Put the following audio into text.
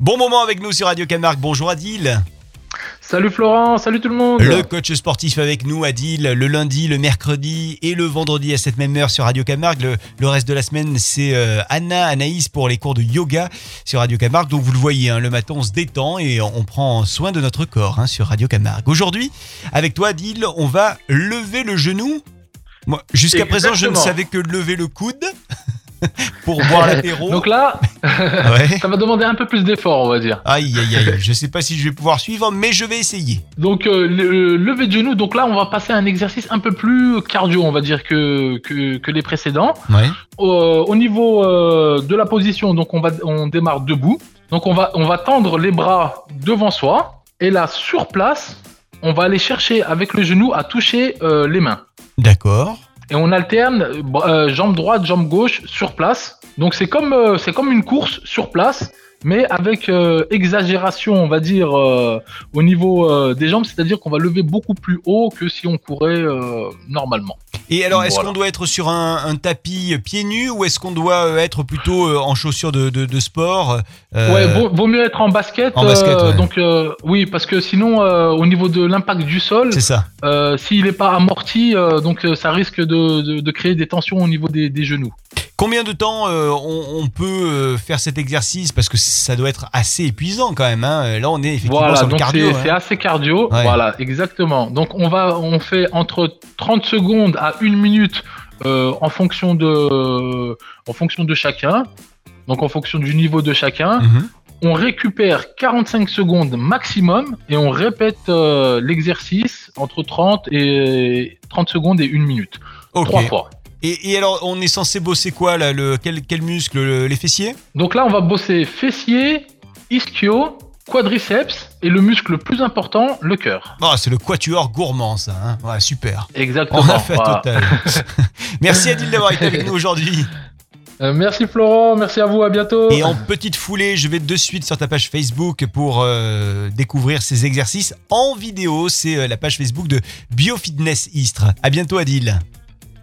Bon moment avec nous sur Radio Camargue. Bonjour Adil. Salut Florent, salut tout le monde. Le coach sportif avec nous, Adil, le lundi, le mercredi et le vendredi à cette même heure sur Radio Camargue. Le, le reste de la semaine, c'est euh, Anna, Anaïs pour les cours de yoga sur Radio Camargue. Donc vous le voyez, hein, le matin, on se détend et on prend soin de notre corps hein, sur Radio Camargue. Aujourd'hui, avec toi, Adil, on va lever le genou. Moi, jusqu'à présent, je ne savais que lever le coude pour boire l'apéro. Donc là, Ouais. ça va demander un peu plus d'effort, on va dire. Aïe, aïe, aïe. Je sais pas si je vais pouvoir suivre, mais je vais essayer. Donc euh, le lever de genou, donc là on va passer à un exercice un peu plus cardio, on va dire que que, que les précédents. Ouais. Euh, au niveau euh, de la position, donc on va on démarre debout. Donc on va on va tendre les bras devant soi et là sur place, on va aller chercher avec le genou à toucher euh, les mains. D'accord. Et on alterne euh, euh, jambe droite, jambe gauche sur place. Donc c'est comme euh, c'est comme une course sur place, mais avec exagération, on va dire au niveau des jambes, c'est-à-dire qu'on va lever beaucoup plus haut que si on courait normalement. Et alors, est-ce Voilà. qu'on doit être sur un, un tapis pieds nus ou est-ce qu'on doit euh, être plutôt euh, en chaussures de, de- de sport euh, Ouais, vaut, vaut mieux être en basket. en basket, euh, ouais. Donc euh, oui, parce que sinon, euh, au niveau de l'impact du sol, C'est ça. euh, s'il n'est pas amorti, euh, donc euh, ça risque de, de- de créer des tensions au niveau des, des genoux. Combien de temps euh, on, on peut euh, faire cet exercice? Parce que ça doit être assez épuisant quand même. hein. Là, on est effectivement Voilà, sur le donc cardio. c'est hein. c'est assez cardio. Ouais. Voilà, exactement. Donc on va, on fait entre 30 secondes à une minute euh, en fonction de, en fonction de chacun. Donc en fonction du niveau de chacun. Mhm. On récupère 45 secondes maximum et on répète euh, l'exercice entre 30 et 30 secondes et une minute. Ok. Trois fois. Et, et alors, on est censé bosser quoi là le, quel, quel muscle le- Les fessiers? Donc là, on va bosser fessier, ischio, quadriceps et le muscle le plus important, le cœur. Ah, C'est le quatuor gourmand, ça. hein. Ouais, super. Exactement. On a fait voilà. total. Merci Adil d'avoir été avec nous aujourd'hui. Euh, merci Florent, merci à vous, à bientôt. Et en petite foulée, je vais de suite sur ta page Facebook pour euh, découvrir ces exercices en vidéo. C'est euh, la page Facebook de Biofitness Istres. À bientôt Adil.